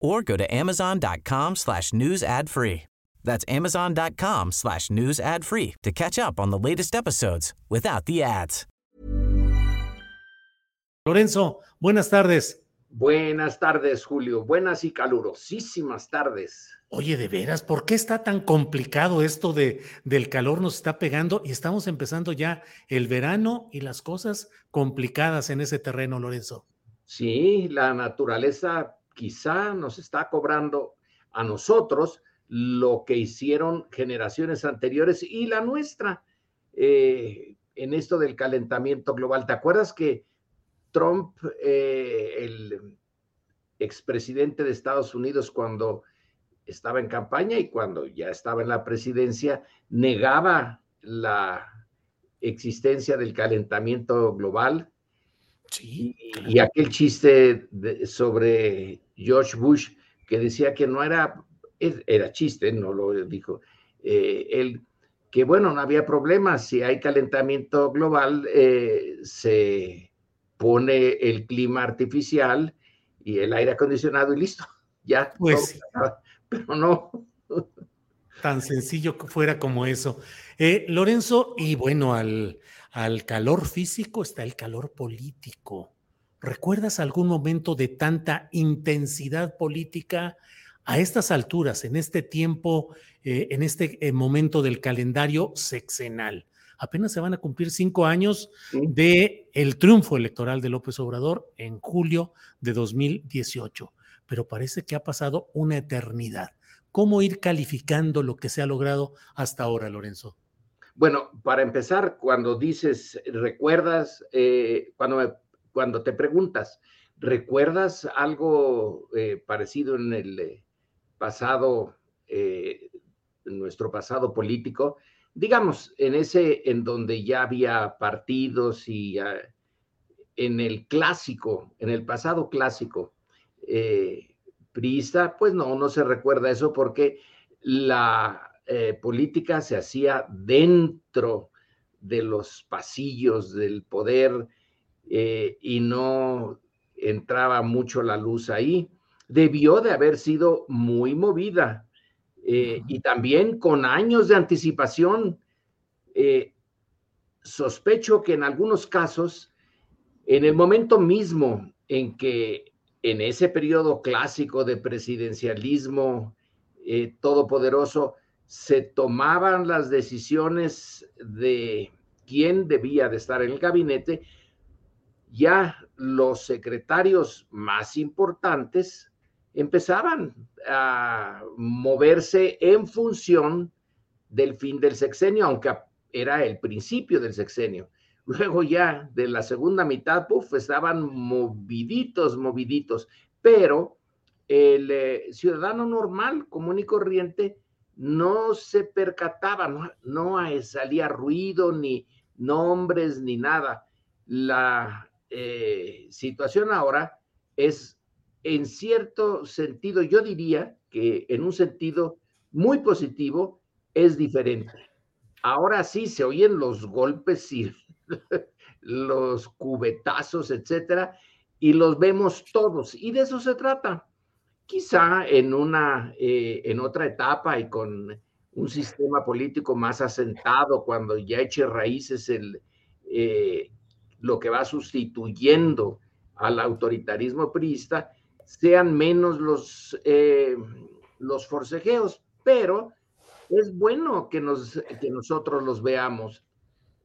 or go to amazon.com slash news ad free. That's amazon.com slash news ad free to catch up on the latest episodes without the ads. Lorenzo, buenas tardes. Buenas tardes, Julio. Buenas y calurosísimas tardes. Oye, de veras, ¿por qué está tan complicado esto de, del calor nos está pegando y estamos empezando ya el verano y las cosas complicadas en ese terreno, Lorenzo? Sí, la naturaleza quizá nos está cobrando a nosotros lo que hicieron generaciones anteriores y la nuestra eh, en esto del calentamiento global. ¿Te acuerdas que Trump, eh, el expresidente de Estados Unidos, cuando estaba en campaña y cuando ya estaba en la presidencia, negaba la existencia del calentamiento global? Sí. Y, y aquel chiste de, sobre George Bush que decía que no era, era chiste, no lo dijo, eh, él, que bueno, no había problema, si hay calentamiento global, eh, se pone el clima artificial y el aire acondicionado y listo, ya. Pues, todo, pero no. Tan sencillo que fuera como eso. Eh, Lorenzo, y bueno, al, al calor físico está el calor político. ¿Recuerdas algún momento de tanta intensidad política a estas alturas, en este tiempo, eh, en este eh, momento del calendario sexenal? Apenas se van a cumplir cinco años Sí. de el triunfo electoral de López Obrador en julio de 2018, pero parece que ha pasado una eternidad. ¿Cómo ir calificando lo que se ha logrado hasta ahora, Lorenzo? Bueno, para empezar, cuando dices, recuerdas, eh, cuando, me- cuando te preguntas, ¿recuerdas algo eh, parecido en el eh, pasado, eh, en nuestro pasado político? Digamos, en ese, en donde ya había partidos y en el clásico, en el pasado clásico, eh, pues no, no se recuerda eso porque la política se hacía dentro de los pasillos del poder eh, y no entraba mucho la luz ahí. Debió de haber sido muy movida eh, y también con años de anticipación. Eh, sospecho que en algunos casos, en el momento mismo en que en ese periodo clásico de presidencialismo todopoderoso, se tomaban las decisiones de quién debía de estar en el gabinete, ya los secretarios más importantes empezaban a moverse en función del fin del sexenio, aunque era el principio del sexenio. Luego ya de la segunda mitad, puff, estaban moviditos, moviditos, pero el eh, ciudadano normal, común y corriente, no se percataba, no, no salía ruido, ni nombres, ni nada. La eh, situación ahora es, en cierto sentido, yo diría que en un sentido muy positivo, es diferente. Ahora sí se oyen los golpes y los cubetazos, etcétera, y los vemos todos. Y de eso se trata. Quizá en una, eh, en otra etapa y con un sistema político más asentado, cuando ya eche raíces el, eh, lo que va sustituyendo al autoritarismo priista, sean menos los, eh, los forcejeos, pero es bueno que, nos, que nosotros los veamos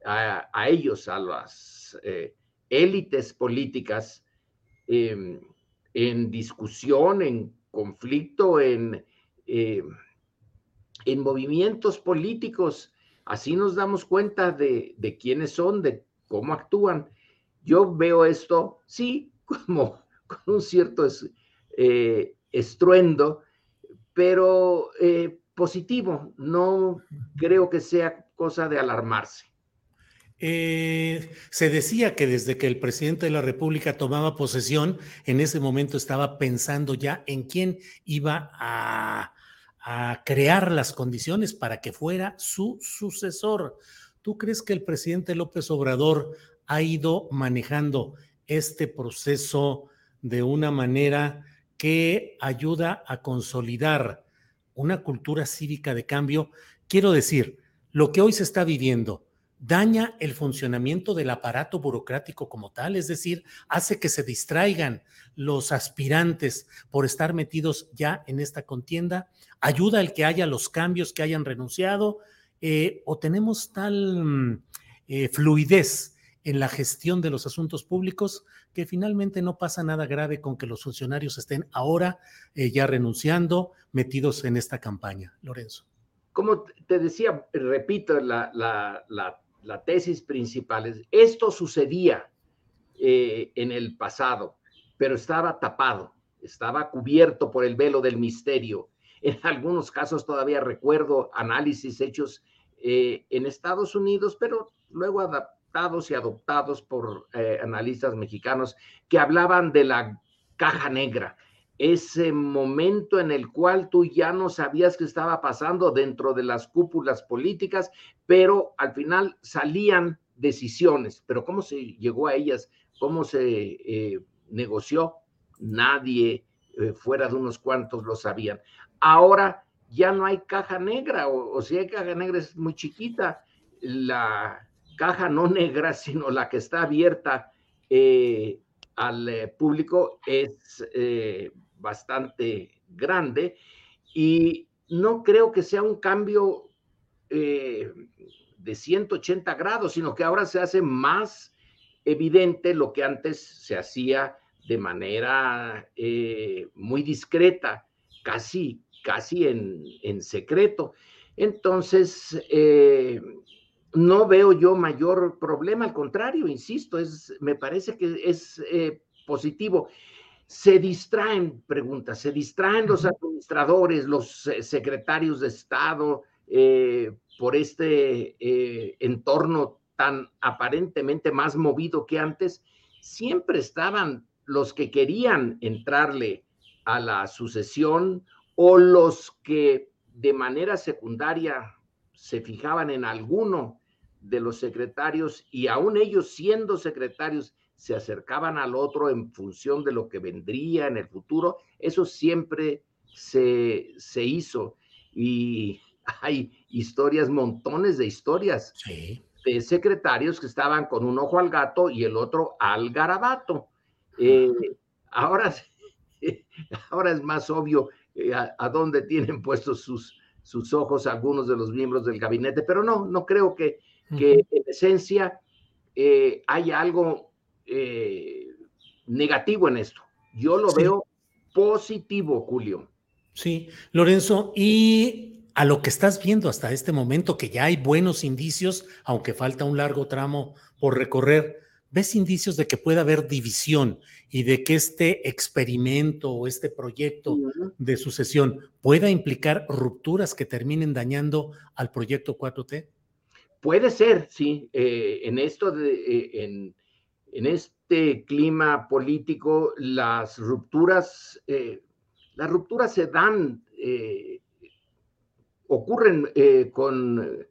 a, ellos, a las eh, élites políticas, em, en discusión, en conflicto, en, em, en movimientos políticos. Así nos damos cuenta de, de quiénes son, de cómo actúan. Yo veo esto, sí, como con un cierto eh, estruendo, pero eh, positivo. No creo que sea cosa de alarmarse. Eh, se decía que desde que el presidente de la República tomaba posesión, en ese momento estaba pensando ya en quién iba a, a crear las condiciones para que fuera su sucesor. ¿Tú crees que el presidente López Obrador ha ido manejando este proceso de una manera que ayuda a consolidar una cultura cívica de cambio? Quiero decir, lo que hoy se está viviendo, daña el funcionamiento del aparato burocrático como tal, es decir, hace que se distraigan los aspirantes por estar metidos ya en esta contienda, ayuda al que haya los cambios que hayan renunciado, eh, o tenemos tal eh, fluidez en la gestión de los asuntos públicos que finalmente no pasa nada grave con que los funcionarios estén ahora eh, ya renunciando, metidos en esta campaña. Lorenzo. Como te decía, repito, la, la, la la tesis principal es, esto sucedía eh, en el pasado, pero estaba tapado, estaba cubierto por el velo del misterio. En algunos casos todavía recuerdo análisis hechos eh, en Estados Unidos, pero luego adaptados y adoptados por eh, analistas mexicanos que hablaban de la caja negra, ese momento en el cual tú ya no sabías qué estaba pasando dentro de las cúpulas políticas, pero al final salían decisiones. Pero ¿cómo se llegó a ellas? ¿Cómo se eh, negoció? Nadie fuera de unos cuantos lo sabían. Ahora ya no hay caja negra, o, si hay caja negra es muy chiquita. La caja no negra, sino la que está abierta eh, al público es bastante grande y no creo que sea un cambio eh, de 180 grados, sino que ahora se hace más evidente lo que antes se hacía de manera eh, muy discreta, casi, casi en, secreto. Entonces, eh, no veo yo mayor problema, al contrario, insisto, es, me parece que es positivo se distraen preguntas, se distraen los administradores, los secretarios de Estado eh, por este eh, entorno tan aparentemente más movido que antes. Siempre estaban los que querían entrarle a la sucesión o los que de manera secundaria se fijaban en alguno de los secretarios y aún ellos siendo secretarios se acercaban al otro en función de lo que vendría en el futuro. Eso siempre se, hizo. Y hay historias, montones de historias de secretarios que estaban con un ojo al gato y el otro al garabato. Eh, ahora, ahora es más obvio eh, a, dónde tienen puestos sus, sus ojos algunos de los miembros del gabinete, pero no, no creo que, que en esencia eh, haya algo eh, negativo en esto. Yo lo veo positivo, Julio. Sí, Lorenzo, y a lo que estás viendo hasta este momento, que ya hay buenos indicios, aunque falta un largo tramo por recorrer, ¿ves indicios de que pueda haber división y de que este experimento o este proyecto de sucesión pueda implicar rupturas que terminen dañando al proyecto 4T? Puede ser, sí. Eh, en esto, de, eh, en, en este clima político, las rupturas, eh, las rupturas se dan, ocurren con,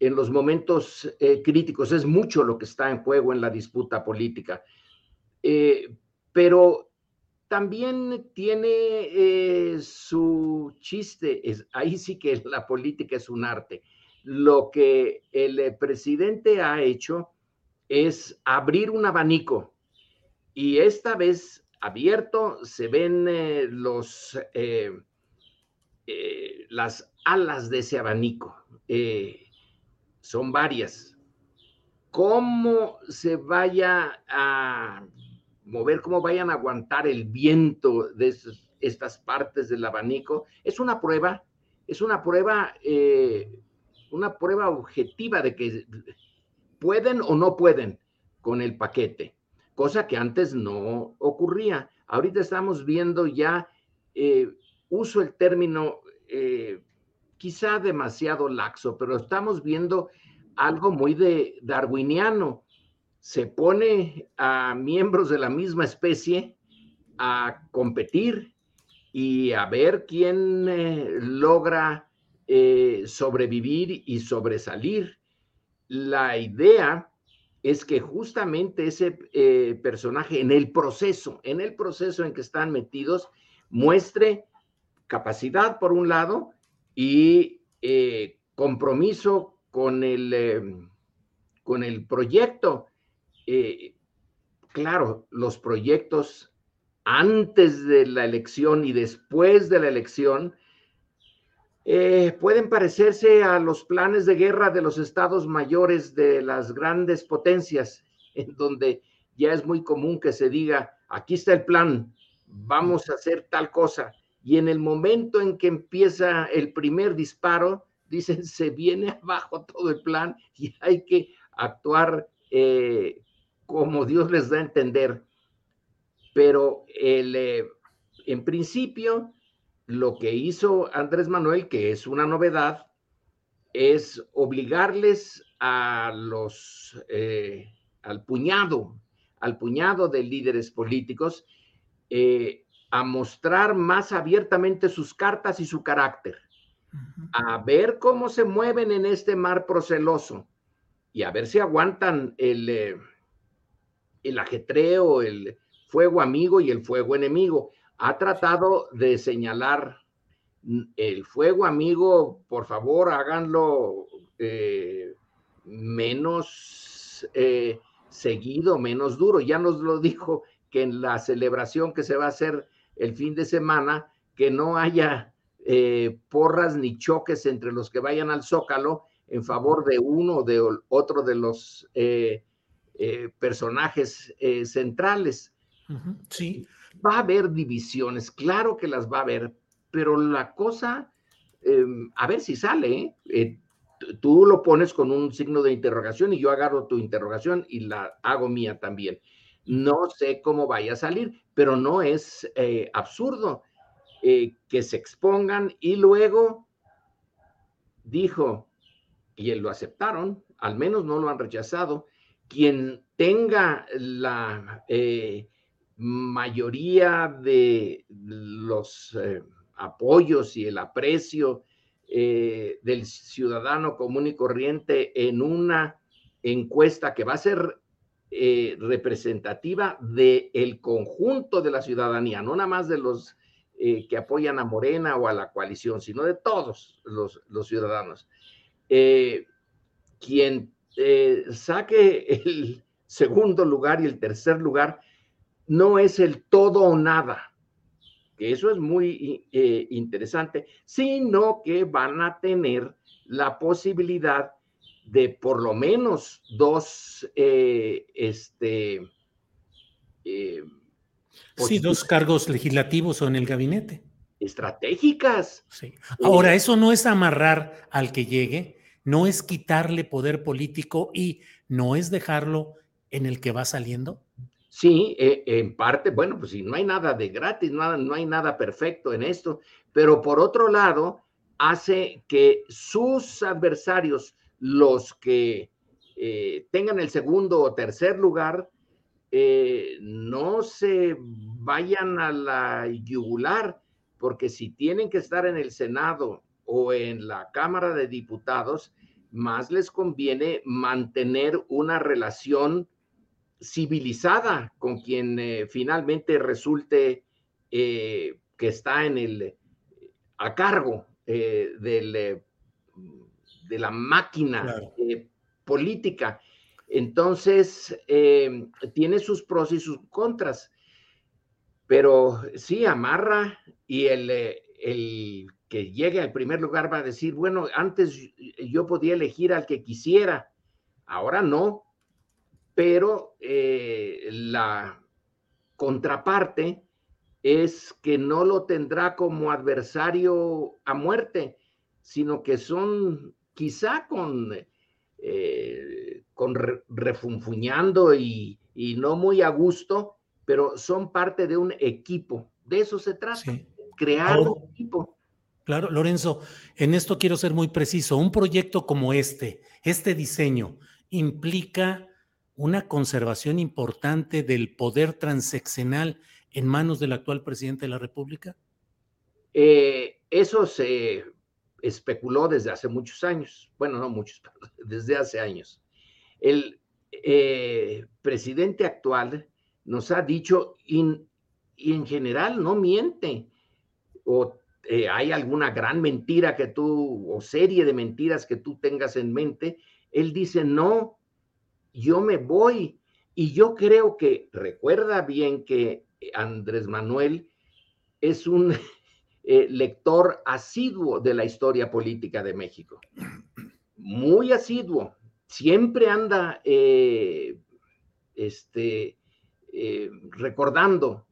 en los momentos críticos. Es mucho lo que está en juego en la disputa política. pero también tiene su chiste, es, ahí sí que la política es un arte. Lo que el presidente ha hecho es abrir un abanico y esta vez abierto se ven eh, los, eh, eh, las alas de ese abanico. Eh, son varias. Cómo se vaya a mover, cómo vayan a aguantar el viento de estas partes del abanico, es una prueba, es una prueba, eh, una prueba objetiva de que pueden o no pueden con el paquete, cosa que antes no ocurría. Ahorita estamos viendo ya, eh, uso el término eh, quizá demasiado laxo, pero estamos viendo algo muy de darwiniano. Se pone a miembros de la misma especie a competir y a ver quién eh, logra sobrevivir y sobresalir. La idea es que justamente ese eh, personaje en el proceso, en el proceso en que están metidos, muestre capacidad por un lado y eh, compromiso con el, eh, con el proyecto. claro, los proyectos antes de la elección y después de la elección eh, pueden parecerse a los planes de guerra de los estados mayores de las grandes potencias, en donde ya es muy común que se diga, aquí está el plan, vamos a hacer tal cosa. Y en el momento en que empieza el primer disparo, dicen, se viene abajo todo el plan y hay que actuar eh, como Dios les da a entender. Pero el, eh, en principio, lo que hizo Andrés Manuel, que es una novedad, es obligarles a los, eh, al puñado, al puñado de líderes políticos, eh, a mostrar más abiertamente sus cartas y su carácter, a ver cómo se mueven en este mar proceloso y a ver si aguantan el, eh, el ajetreo, el fuego amigo y el fuego enemigo ha tratado de señalar el fuego amigo, por favor, háganlo eh, menos eh, seguido, menos duro. Ya nos lo dijo que en la celebración que se va a hacer el fin de semana, que no haya eh, porras ni choques entre los que vayan al zócalo en favor de uno o de otro de los personajes centrales. Sí, Va a haber divisiones, claro que las va a haber, pero la cosa, em, a ver si sale, ¿eh? Eh, tú lo pones con un signo de interrogación y yo agarro tu interrogación y la hago mía también. No sé cómo vaya a salir, pero no es eh, absurdo que se expongan y luego dijo, y lo aceptaron, al menos no lo han rechazado, quien tenga la mayoría de los eh, apoyos y el aprecio eh, del ciudadano común y corriente en una encuesta que va a ser eh, representativa del el conjunto de la ciudadanía, no nada más de los que apoyan a Morena o a la coalición, sino de todos los, ciudadanos. quien saque el segundo lugar y el tercer lugar, no es el todo o nada, que eso es muy eh, interesante, sino que van a tener la posibilidad de por lo menos dos, eh, este, eh, sí, dos cargos legislativos o en el gabinete. Estratégicas. Sí. Ahora, eso no es amarrar al que llegue, no es quitarle poder político y no es dejarlo en el que va saliendo. Sí, eh, en parte, bueno, pues si no hay nada de gratis, nada, no hay nada perfecto en esto, pero por otro lado, hace que sus adversarios, los que eh, tengan el segundo o tercer lugar, eh, no se vayan a la yugular, porque si tienen que estar en el Senado o en la Cámara de Diputados, más les conviene mantener una relación civilizada con quien eh, finalmente resulte que está en el a cargo del, de la máquina política. Entonces, tiene sus pros y sus contras, pero sí amarra y el, el que llegue al primer lugar va a decir, bueno, antes yo podía elegir al que quisiera, ahora no, pero eh, la contraparte es que no lo tendrá como adversario a muerte, sino que son quizá con, eh, con refunfuñando y, no muy a gusto, pero son parte de un equipo. De eso se trata, crear un equipo. Claro, Lorenzo, en esto quiero ser muy preciso. Un proyecto como este, este diseño, implica una conservación importante del poder transeccional en manos del actual presidente de la República? Eh, eso se especuló desde hace muchos años. Bueno, no muchos, desde hace años. El eh, presidente actual nos ha dicho, y en general no miente, o eh, hay alguna gran mentira que tú, o serie de mentiras que tú tengas en mente, él dice, no, yo me voy. Y yo creo que recuerda bien que Andrés Manuel es un eh, lector asiduo de la historia política de México. Muy asiduo. Siempre anda eh, este, eh, recordando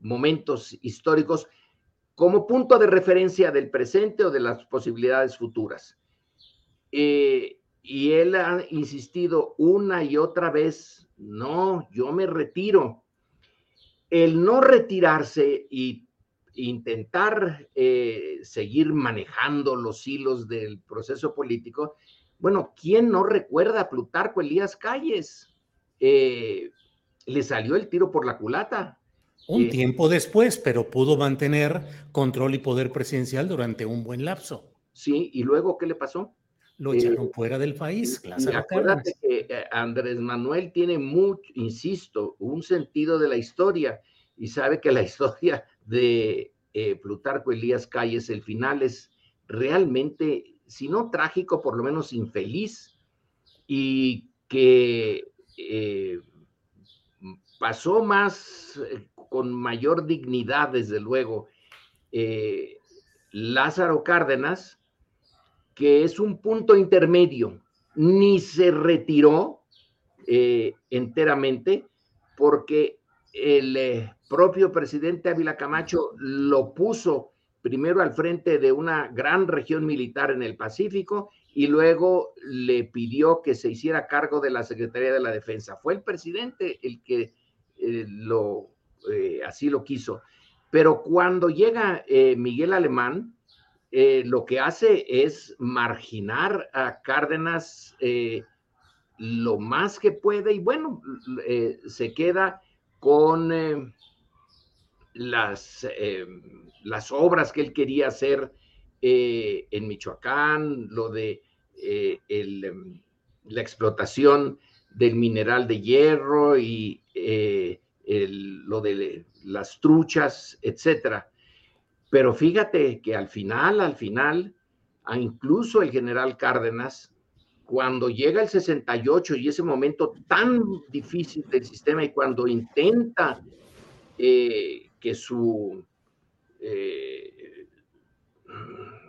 momentos históricos como punto de referencia del presente o de las posibilidades futuras. y él ha insistido una y otra vez, no, yo me retiro el no retirarse y intentar eh, seguir manejando los hilos del proceso político, bueno, ¿quién no recuerda a Plutarco Elías Calles? Eh, le salió el tiro por la culata. Un eh, tiempo después, pero pudo mantener control y poder presidencial durante un buen lapso. Sí, y luego, ¿qué le pasó? Lo echaron fuera del país. acuérdate que Andrés Manuel tiene mucho, insisto, un sentido de la historia y sabe que la historia de eh, Plutarco Elías Calles, el final es realmente, si no trágico, por lo menos infeliz y que eh, pasó más con mayor dignidad, desde luego, Lázaro Cárdenas, que es un punto intermedio, ni se retiró eh, enteramente porque el eh, propio presidente Ávila Camacho lo puso primero al frente de una gran región militar en el Pacífico y luego le pidió que se hiciera cargo de la Secretaría de la Defensa. Fue el presidente el que eh, lo, así lo quiso. Pero cuando llega Miguel Alemán, eh, lo que hace es marginar a Cárdenas eh, lo más que puede y bueno, eh, se queda con las, las obras que él quería hacer en Michoacán, lo de la explotación del mineral de hierro y lo de las truchas, etcétera. Pero fíjate que al final, al final, incluso el general Cárdenas, cuando llega el 68 y ese momento tan difícil del sistema y cuando intenta eh, que su, eh,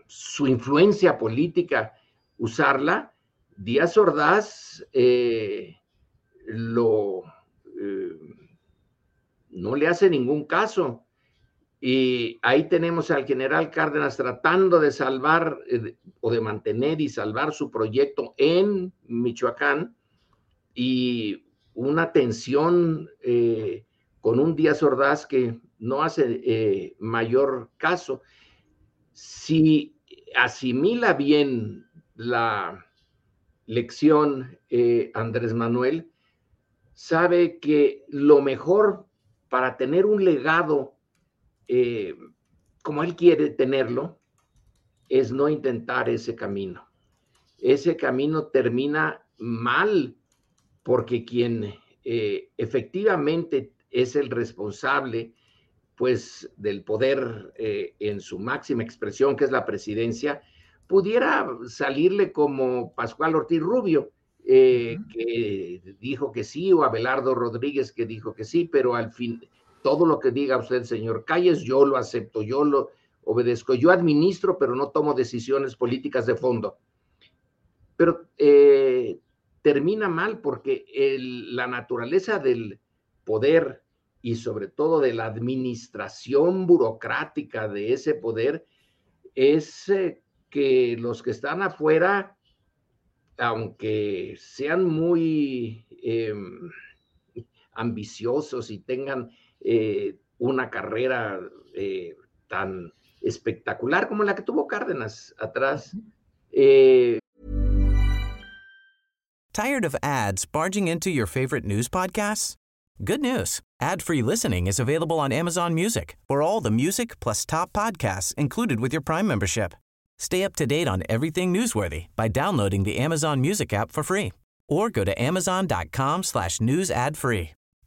su influencia política usarla, Díaz Ordaz eh, lo, no le hace ningún caso y ahí tenemos al general Cárdenas tratando de salvar eh, o de mantener y salvar su proyecto en Michoacán y una tensión eh, con un Díaz Ordaz que no hace eh, mayor caso. Si asimila bien la lección Andrés Manuel, sabe que lo mejor para tener un legado eh, como él quiere tenerlo, es no intentar ese camino. Ese camino termina mal porque quien eh, efectivamente es el responsable pues del poder eh, en su máxima expresión, que es la presidencia, pudiera salirle como Pascual Ortiz Rubio, que dijo que sí, o Abelardo Rodríguez que dijo que sí, pero al fin, todo lo que diga usted, señor Calles, yo lo acepto, yo lo obedezco. Yo administro, pero no tomo decisiones políticas de fondo. Pero eh, termina mal porque la naturaleza del poder y sobre todo de la administración burocrática de ese poder es eh, que los que están afuera, aunque sean muy em, ambiciosos y tengan eh, una carrera eh, tan espectacular como la que tuvo Cárdenas atrás. Eh... Tired of ads barging into your favorite news podcasts? Good news. Ad-free listening is available on Amazon Music for all the music plus top podcasts included with your Prime membership. Stay up to date on everything newsworthy by downloading the Amazon Music app for free or go to amazon.com slash news ad free.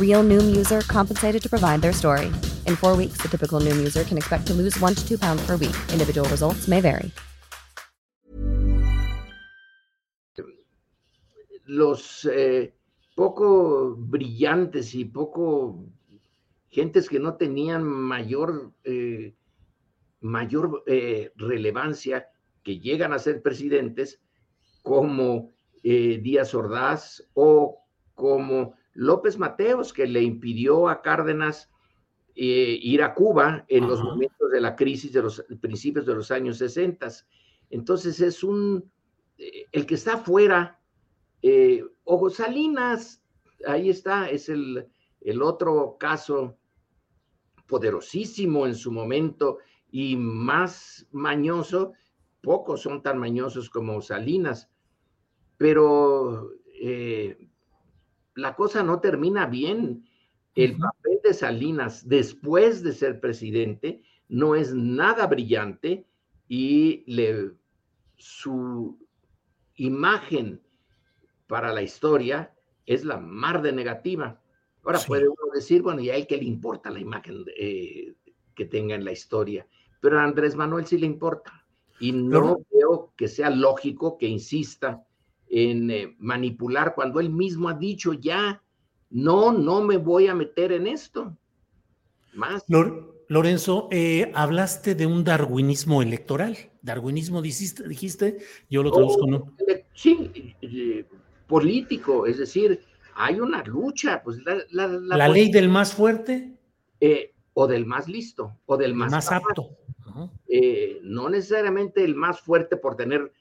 Real Noom user compensated to provide their story. In four weeks, the typical Noom user can expect to lose one to two pounds per week. Individual results may vary. Los eh, poco brillantes y poco gentes que no tenían mayor, eh, mayor eh, relevancia que llegan a ser presidentes, como eh, Díaz Ordaz o como López Mateos, que le impidió a Cárdenas eh, ir a Cuba en los momentos de la crisis de los principios de los años 60. Entonces es un, eh, el que está afuera, eh, Ojo Salinas, ahí está, es el, el otro caso poderosísimo en su momento y más mañoso, pocos son tan mañosos como Salinas, pero la cosa no termina bien. El papel de Salinas después de ser presidente no es nada brillante y le, su imagen para la historia es la mar de negativa. Ahora puede uno decir, bueno, y a él que le importa la imagen eh, que tenga en la historia, pero a Andrés Manuel sí le importa. Y no veo que sea lógico que insista en eh, manipular cuando él mismo ha dicho ya, no, no me voy a meter en esto. Más. Lorenzo, eh, hablaste de un darwinismo electoral. Darwinismo dijiste, dijiste yo lo traduzco oh, no. Sí, eh, político, es decir, hay una lucha. Pues la, la, ley del más fuerte. o del más listo, o del más, más apto. no necesariamente el más fuerte por tener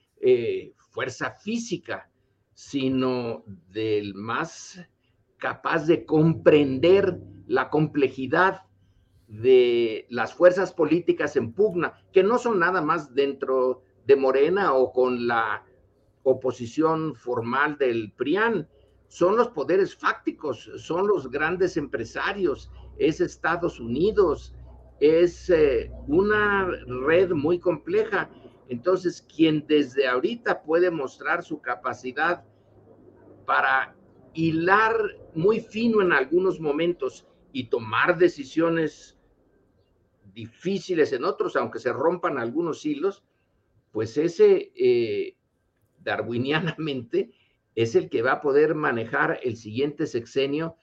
fuerza física, sino del más capaz de comprender la complejidad de las fuerzas políticas en pugna, que no son nada más dentro de Morena o con la oposición formal del PRIAN, son los poderes fácticos, son los grandes empresarios, es Estados Unidos, es eh, una red muy compleja entonces, quien desde ahorita puede mostrar su capacidad para hilar muy fino en algunos momentos y tomar decisiones difíciles en otros, aunque se rompan algunos hilos, pues ese eh, darwinianamente es el que va a poder manejar el siguiente sexenio,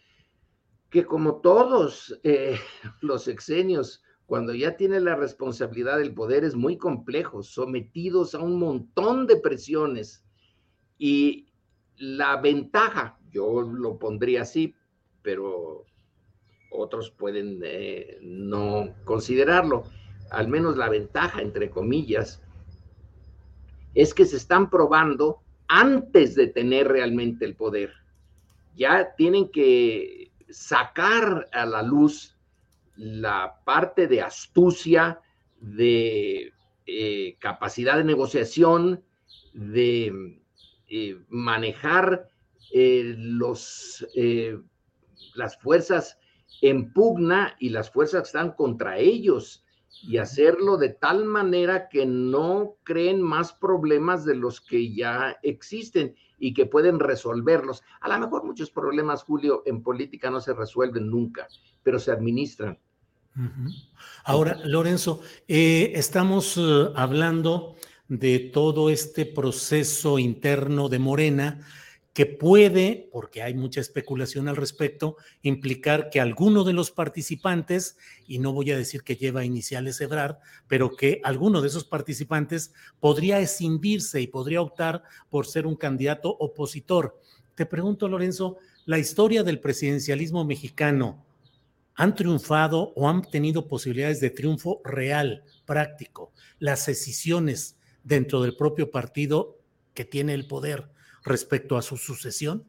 que como todos eh, los sexenios cuando ya tiene la responsabilidad del poder es muy complejo, sometidos a un montón de presiones. Y la ventaja, yo lo pondría así, pero otros pueden eh, no considerarlo, al menos la ventaja, entre comillas, es que se están probando antes de tener realmente el poder. Ya tienen que sacar a la luz la parte de astucia, de eh, capacidad de negociación, de eh, manejar eh, los, las fuerzas en pugna y las fuerzas que están contra ellos y hacerlo de tal manera que no creen más problemas de los que ya existen y que pueden resolverlos. A lo mejor muchos problemas, Julio, en política no se resuelven nunca, pero se administran. Ahora, Lorenzo, eh, estamos eh, hablando de todo este proceso interno de Morena que puede, porque hay mucha especulación al respecto, implicar que alguno de los participantes, y no voy a decir que lleva iniciales Ebrard, pero que alguno de esos participantes podría escindirse y podría optar por ser un candidato opositor. Te pregunto, Lorenzo, la historia del presidencialismo mexicano, ¿han triunfado o han tenido posibilidades de triunfo real, práctico? Las decisiones dentro del propio partido que tiene el poder respecto a su sucesión?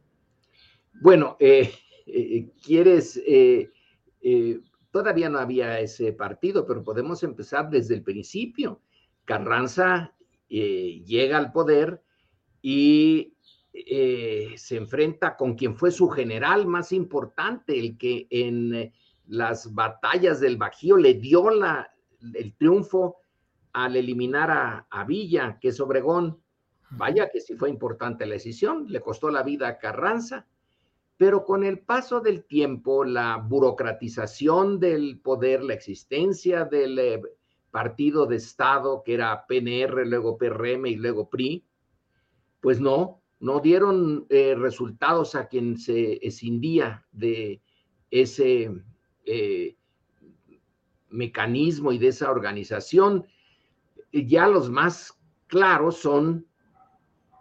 Bueno, eh, eh, quieres, eh, todavía no había ese partido, pero podemos empezar desde el principio. Carranza llega al poder y se enfrenta con quien fue su general más importante, el que en las batallas del Bajío le dio la, el triunfo al eliminar a, a Villa, que es Obregón. Vaya que sí fue importante la decisión, le costó la vida a Carranza, pero con el paso del tiempo, la burocratización del poder, la existencia del eh, partido de Estado, que era PNR, luego PRM y luego PRI, pues no, no dieron eh, resultados a quien se escindía de ese eh, mecanismo y de esa organización. Ya los más claros son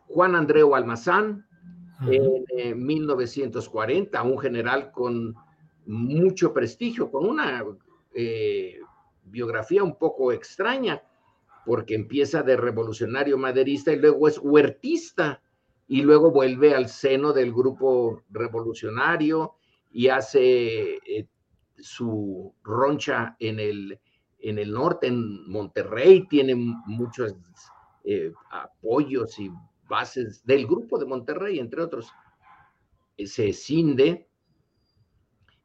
Juan Andreu Almazán, en 1940, eh, un general con mucho prestigio, con una eh, biografía un poco extraña, porque empieza de revolucionario maderista y luego es huertista y luego vuelve al seno del grupo revolucionario y hace eh, su roncha en el, en el norte, en Monterrey, tiene muchos apoyos y bases del grupo de Monterrey, entre otros, eh, se cinde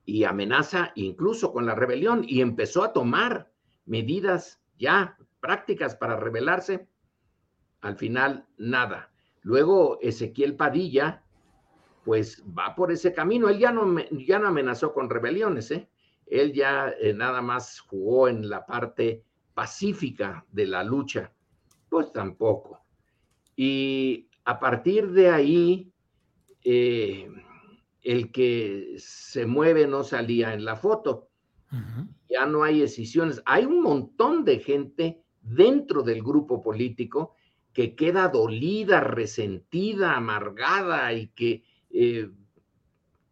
y amenaza incluso con la rebelión y empezó a tomar medidas ya prácticas para rebelarse. Al final, nada. Luego Ezequiel Padilla, pues va por ese camino. Él ya no, ya no amenazó con rebeliones, ¿eh? Él ya eh, nada más jugó en la parte pacífica de la lucha. Pues tampoco. Y a partir de ahí, eh, el que se mueve no salía en la foto. Ya no hay decisiones. Hay un montón de gente dentro del grupo político que queda dolida, resentida, amargada y que eh,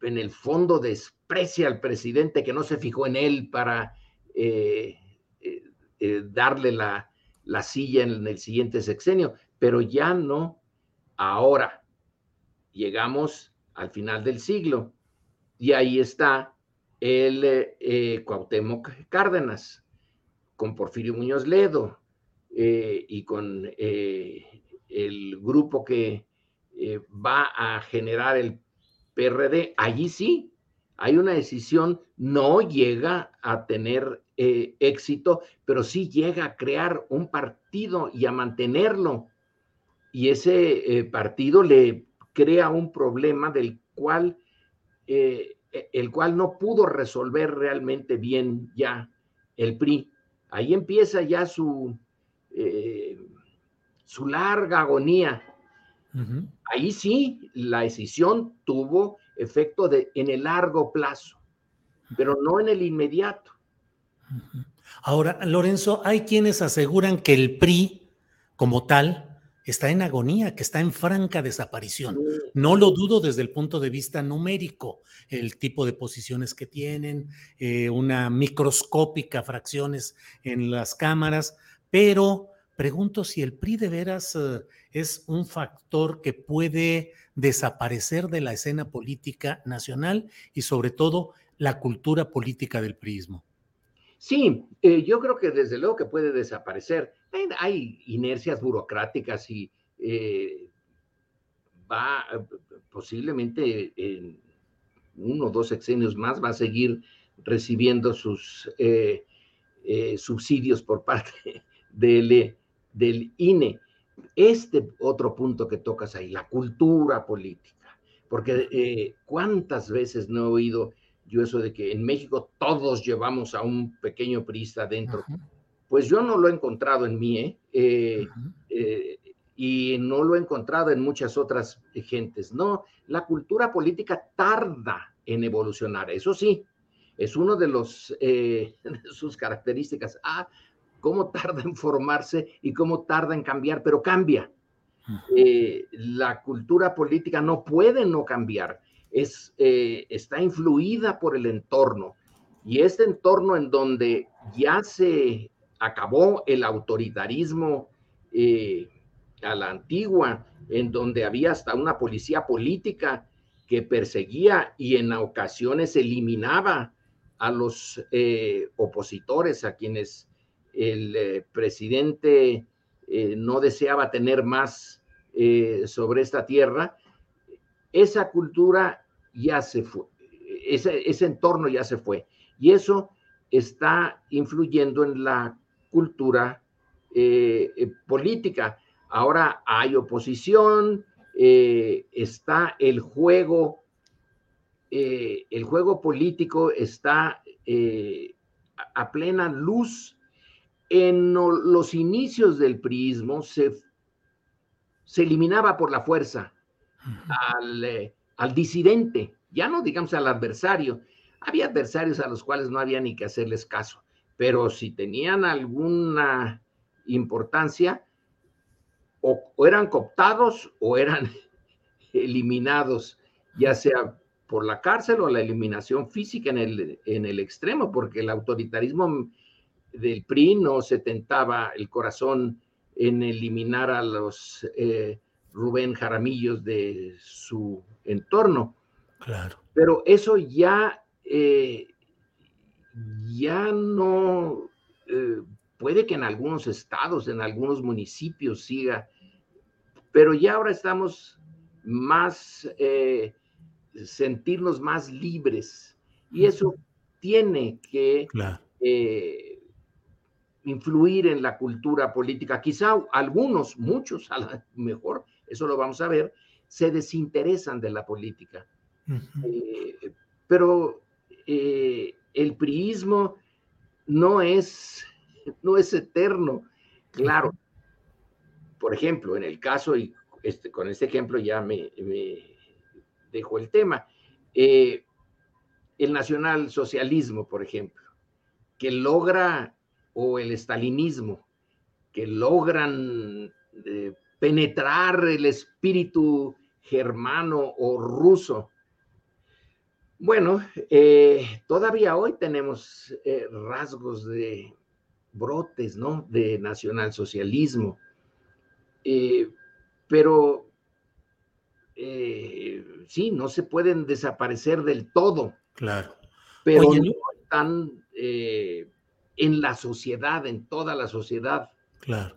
en el fondo desprecia al presidente que no se fijó en él para eh, darle la, la, silla en el siguiente sexenio pero ya no ahora. Llegamos al final del siglo y ahí está el eh, Cuauhtémoc Cárdenas con Porfirio Muñoz Ledo eh, y con eh, el grupo que eh, va a generar el PRD. Allí sí, hay una decisión, no llega a tener éxito, pero sí llega a crear un partido y a mantenerlo y ese eh, partido le crea un problema del cual, eh, e, el cual no pudo resolver realmente bien ya el PRI. Ahí empieza ya su, eh, su larga agonía. Ahí sí, la decisión tuvo efecto de, en el largo plazo, pero no en el inmediato. Ahora, Lorenzo, hay quienes aseguran que el PRI como tal está en agonía, que está en franca desaparición. No lo dudo desde el punto de vista numérico, el tipo de posiciones que tienen, eh, una microscópica fracciones en las cámaras, pero pregunto si el PRI de veras eh, es un factor que puede desaparecer de la escena política nacional y sobre todo la cultura política del prismo. Sí, eh, yo creo que desde luego que puede desaparecer hay inercias burocráticas y eh, va posiblemente en uno o dos sexenios más va a seguir recibiendo sus subsidios por parte del, del INE. Este otro punto que tocas ahí, la cultura política, porque cuántas veces no he oído yo eso de que en México todos llevamos a un pequeño priista dentro. Pues yo no lo he encontrado en mí, ¿eh? Eh, ¿eh? y no lo he encontrado en muchas otras gentes. No, la cultura política tarda en evolucionar, eso sí, es uno de, los, de sus características. Ah, cómo tarda en formarse y cómo tarda en cambiar, pero cambia. la cultura política no puede no cambiar es, eh, está influida por el entorno. Y este entorno en donde ya se acabó el autoritarismo eh, a la antigua, en donde había hasta una policía política que perseguía y en ocasiones eliminaba a los eh, opositores, a quienes el presidente no deseaba tener más sobre esta tierra, esa cultura ya se fue, ese, entorno ya se fue. Y eso está influyendo en la cultura eh, eh, política. Ahora hay oposición, eh, está el juego, el juego político está a plena luz. En los inicios del priismo se, se eliminaba por la fuerza al, al disidente, ya no digamos al adversario. Había adversarios a los cuales no había ni que hacerles caso, pero si tenían alguna importancia, o, eran cooptados o eran eliminados, ya sea por la cárcel o la eliminación física en el, en el extremo, porque el autoritarismo del PRI no se tentaba el corazón en eliminar a los eh, Rubén Jaramillos de su entorno. Claro. Pero eso ya, eh, ya no, eh, puede que en algunos estados, en algunos municipios siga, pero ya ahora estamos más, sentirnos más libres. Y eso tiene que influir en la cultura política. Quizá algunos, muchos a lo mejor, eso lo vamos a ver, se desinteresan de la política. Eh, pero eh, el priismo no es, no es eterno. Claro, por ejemplo, en el caso, y este, con este ejemplo ya me, dejo el tema, eh, el nacionalsocialismo, por ejemplo, que logra, o el estalinismo, que logran penetrar el espíritu germano o ruso. Bueno, eh, todavía hoy tenemos eh, rasgos de brotes, ¿no? De nacionalsocialismo. Eh, pero sí, no se pueden desaparecer del todo. Claro. Pero no están en la sociedad, en toda la sociedad. Claro.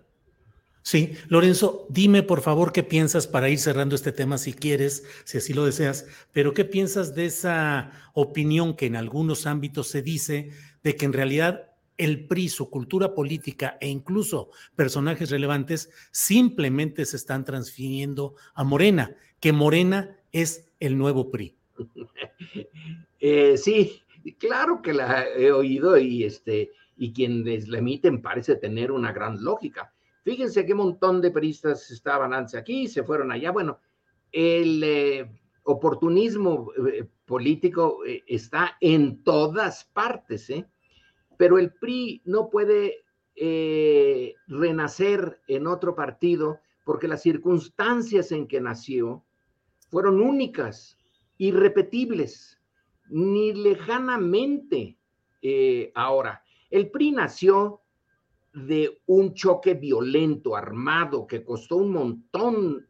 Sí, Lorenzo, dime por favor qué piensas para ir cerrando este tema si quieres, si así lo deseas, pero qué piensas de esa opinión que en algunos ámbitos se dice de que en realidad el PRI, su cultura política e incluso personajes relevantes simplemente se están transfiriendo a Morena, que Morena es el nuevo PRI. Eh, sí, claro que la he oído y este y quienes la emiten parece tener una gran lógica Fíjense qué montón de peristas estaban antes aquí, se fueron allá. Bueno, el eh, oportunismo eh, político eh, está en todas partes, pero el PRI no puede renacer en otro partido porque las circunstancias en que nació fueron únicas, irrepetibles, ni lejanamente ahora. El PRI nació de un choque violento, armado, que costó un montón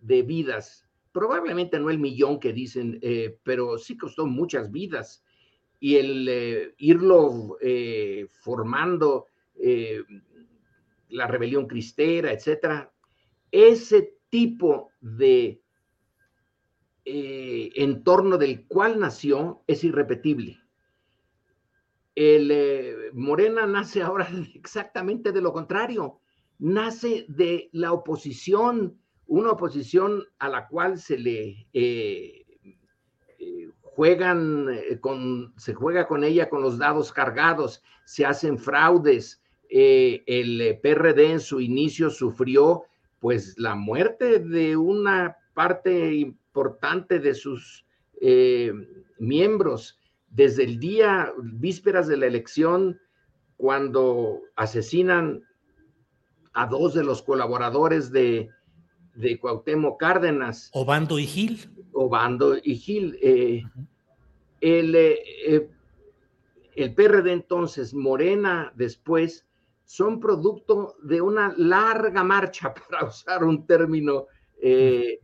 de vidas. Probablemente no el millón que dicen, eh, pero sí costó muchas vidas. Y el eh, irlo eh, formando, la rebelión cristera, etcétera, ese tipo de entorno del cual nació es irrepetible. El Morena nace ahora exactamente de lo contrario, nace de la oposición, una oposición a la cual se le juegan con, se juega con ella con los dados cargados, se hacen fraudes. el PRD en su inicio sufrió pues la muerte de una parte importante de sus eh, miembros desde el día, vísperas de la elección, cuando asesinan a dos de los colaboradores de, de Cuauhtémoc Cárdenas. Obando y Gil. Obando y Gil. Eh, el, eh, el PRD entonces, Morena después, son producto de una larga marcha, para usar un término eh,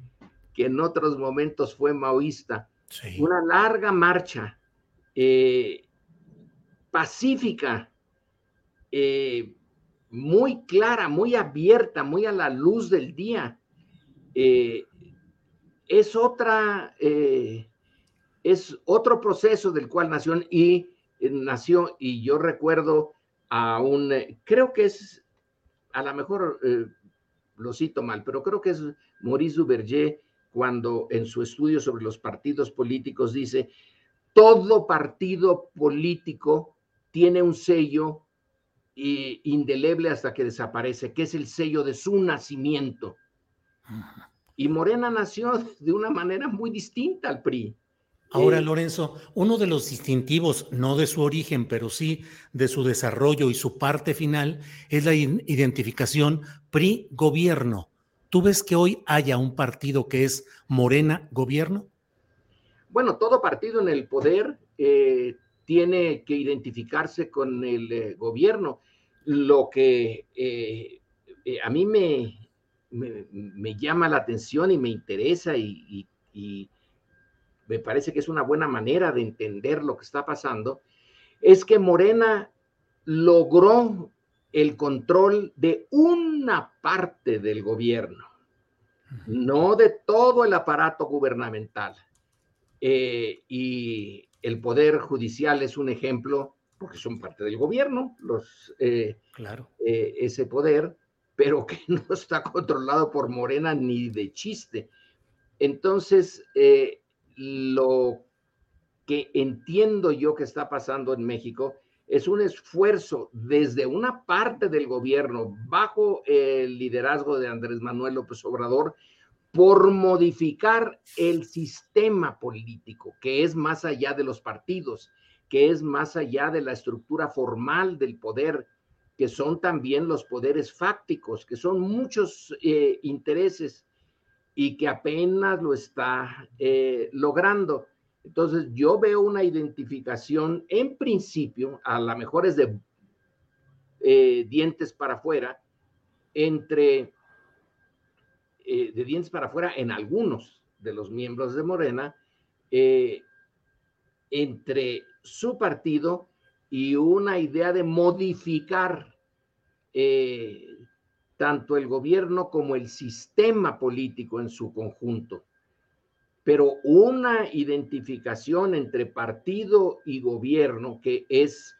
que en otros momentos fue maoísta, una larga marcha eh, pacífica, eh, muy clara, muy abierta, muy a la luz del día. es otra, es otro proceso del cual nació y nació, y yo recuerdo a un, eh, creo que es, a lo mejor eh, lo cito mal, pero creo que es Maurice Duverger cuando en su estudio sobre los partidos políticos dice, todo partido político tiene un sello indeleble hasta que desaparece, que es el sello de su nacimiento. Y Morena nació de una manera muy distinta al PRI. Ahora, Lorenzo, uno de los distintivos, no de su origen, pero sí de su desarrollo y su parte final, es la identificación PRI-gobierno. ¿Tú ves que hoy haya un partido que es Morena-gobierno? Bueno, todo partido en el poder eh, tiene que identificarse con el eh, gobierno. Lo que eh, a mí me, me, llama la atención y me interesa y me parece que es una buena manera de entender lo que está pasando, es que Morena logró el control de una parte del gobierno, no de todo el aparato gubernamental. Eh, y el poder judicial es un ejemplo, porque son parte del gobierno, los, eh, claro. Eh, ese poder, pero que no está controlado por Morena ni de chiste. Entonces, lo que entiendo yo que está pasando en México es un esfuerzo desde una parte del gobierno bajo el liderazgo de Andrés Manuel López Obrador por modificar el sistema político, que es más allá de los partidos, que es más allá de la estructura formal del poder, que son también los poderes fácticos, que son muchos eh, intereses y que apenas lo está eh, logrando. Entonces, yo veo una identificación, en principio, a lo mejor es de eh, dientes para afuera, entre, eh, de dientes para afuera en algunos de los miembros de Morena, entre su partido y una idea de modificar tanto el gobierno como el sistema político en su conjunto. Pero una identificación entre partido y gobierno que es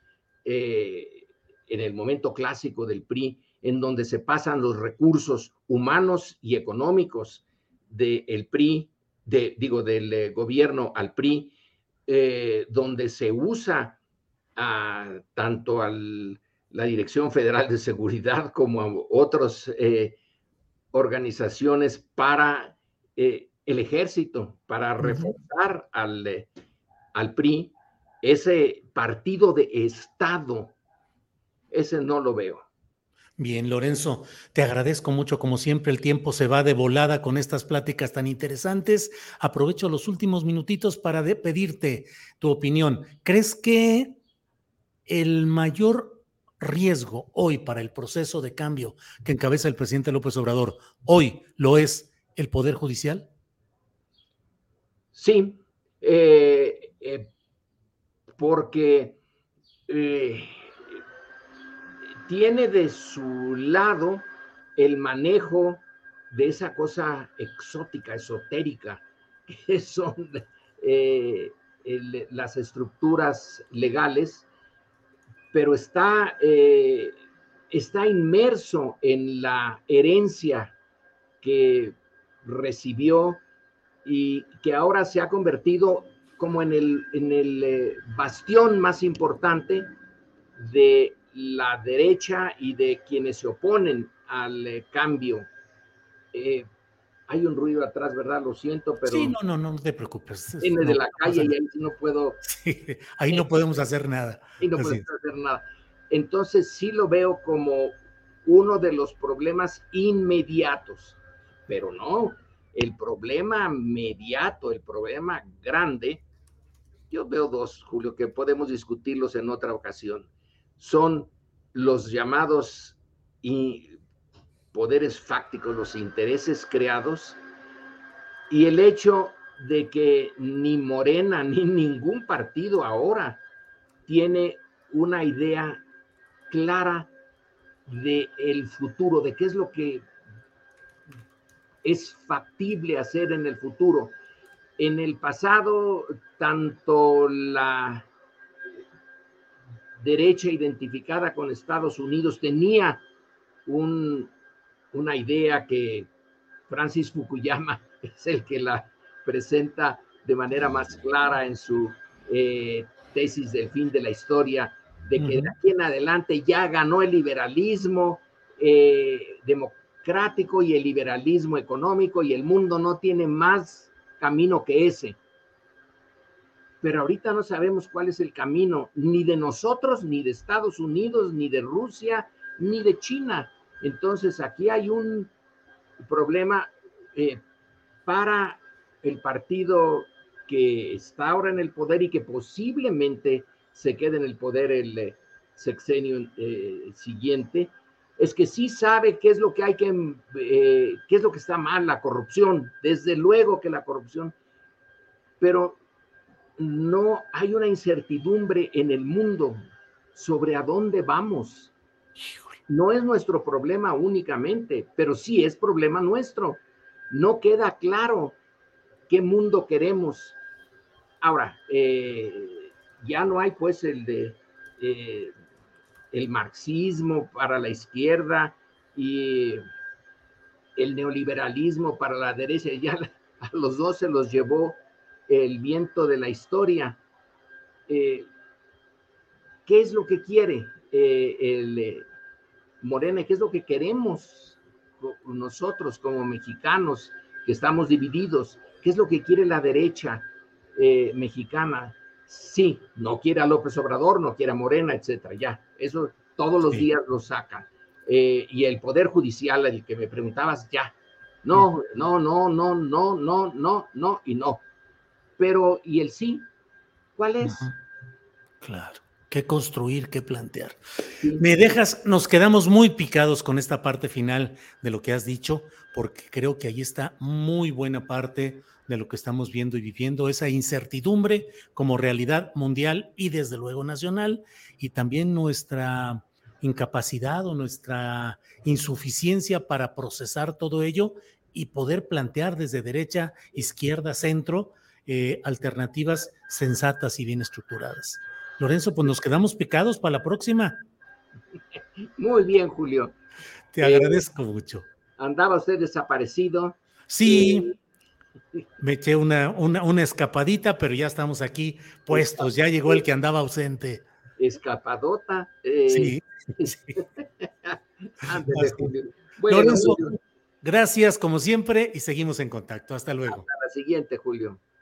eh, en el momento clásico del PRI, en donde se pasan los recursos humanos y económicos del PRI, de, digo, del eh, gobierno al PRI, eh, donde se usa tanto al la Dirección Federal de Seguridad como a otras eh, organizaciones para eh, el ejército, para reforzar al, al PRI, ese partido de Estado, ese no lo veo. Bien, Lorenzo, te agradezco mucho. Como siempre, el tiempo se va de volada con estas pláticas tan interesantes. Aprovecho los últimos minutitos para pedirte tu opinión. ¿Crees que el mayor riesgo hoy para el proceso de cambio que encabeza el presidente López Obrador, hoy lo es el Poder Judicial? Sí, eh, eh, porque eh, tiene de su lado el manejo de esa cosa exótica, esotérica, que son las estructuras legales pero está, eh, está inmerso en la herencia que recibió y que ahora se ha convertido como en el, en el eh, bastión más importante de la derecha y de quienes se oponen al eh, cambio. Eh, hay un ruido atrás, ¿verdad? Lo siento, pero... Sí, no, no, no, te preocupes. Viene de la calle y ahí no puedo... ahí no podemos hacer nada. Ahí no podemos hacer nada. Entonces sí lo veo como uno de los problemas inmediatos, pero no, el problema mediato, el problema grande, yo veo dos, Julio, que podemos discutirlos en otra ocasión. Son los llamados y poderes fácticos, los intereses creados y el hecho de que ni Morena ni ningún partido ahora tiene una idea clara de el futuro, de qué es lo que es factible hacer en el futuro. En el pasado, tanto la derecha identificada con Estados Unidos tenía un, una idea que Francis Fukuyama es el que la presenta de manera más clara en su eh, tesis del fin de la historia, de que de aquí en adelante ya ganó el liberalismo, eh, y el liberalismo económico y el mundo no tiene más camino que ese. Pero ahorita no sabemos cuál es el camino, ni de nosotros, ni de Estados Unidos, ni de Rusia, ni de China. Entonces aquí hay un problema eh, para el partido que está ahora en el poder y que posiblemente se quede en el poder el eh, sexenio eh, siguiente, es que sí sabe qué es lo que hay que, qué es lo que está mal, la corrupción, desde luego que la corrupción, pero no hay una incertidumbre en el mundo sobre a dónde vamos. No es nuestro problema únicamente, pero sí es problema nuestro. No queda claro qué mundo queremos. Ahora, eh, ya no hay pues el de eh, el marxismo para la izquierda y el neoliberalismo para la derecha, ya a los dos se los llevó el viento de la historia. Eh, ¿Qué es lo que quiere eh, el eh, Morena? ¿Qué es lo que queremos nosotros como mexicanos que estamos divididos? ¿Qué es lo que quiere la derecha mexicana? Sí, no quiere a López Obrador, no quiere a Morena, etcétera, ya. Eso todos los días lo sacan. Y el Poder Judicial, el que me preguntabas, ya. No, no, no, no, no, no, no, no y no. Pero, ¿y el sí? ¿Cuál es? Claro. ¿Qué construir, qué plantear? Me dejas, nos quedamos muy picados con esta parte final de lo que has dicho, porque creo que ahí está muy buena parte de lo que estamos viendo y viviendo, esa incertidumbre como realidad mundial y desde luego nacional, y también nuestra incapacidad o nuestra insuficiencia para procesar todo ello y poder plantear desde derecha, izquierda, centro, eh, alternativas sensatas y bien estructuradas. Lorenzo, pues nos quedamos picados para la próxima. Muy bien, Julio. Te agradezco mucho. Andaba usted desaparecido. Sí. Eh, me eché una, una, escapadita, pero ya estamos aquí puestos. Ya llegó el que andaba ausente. Escapadota. Eh. Sí. bueno, gracias como siempre y seguimos en contacto. Hasta luego. Hasta la siguiente, Julio.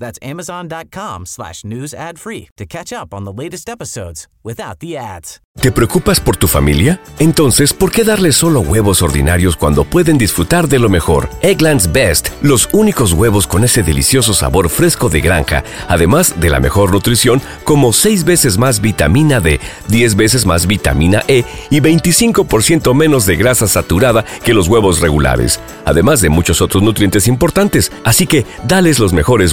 That's amazon.com slash news ad free to catch up on the latest episodes without the ads. ¿Te preocupas por tu familia? Entonces, ¿por qué darles solo huevos ordinarios cuando pueden disfrutar de lo mejor? Eggland's Best, los únicos huevos con ese delicioso sabor fresco de granja, además de la mejor nutrición, como 6 veces más vitamina D, 10 veces más vitamina E y 25% menos de grasa saturada que los huevos regulares, además de muchos otros nutrientes importantes. Así que, dales los mejores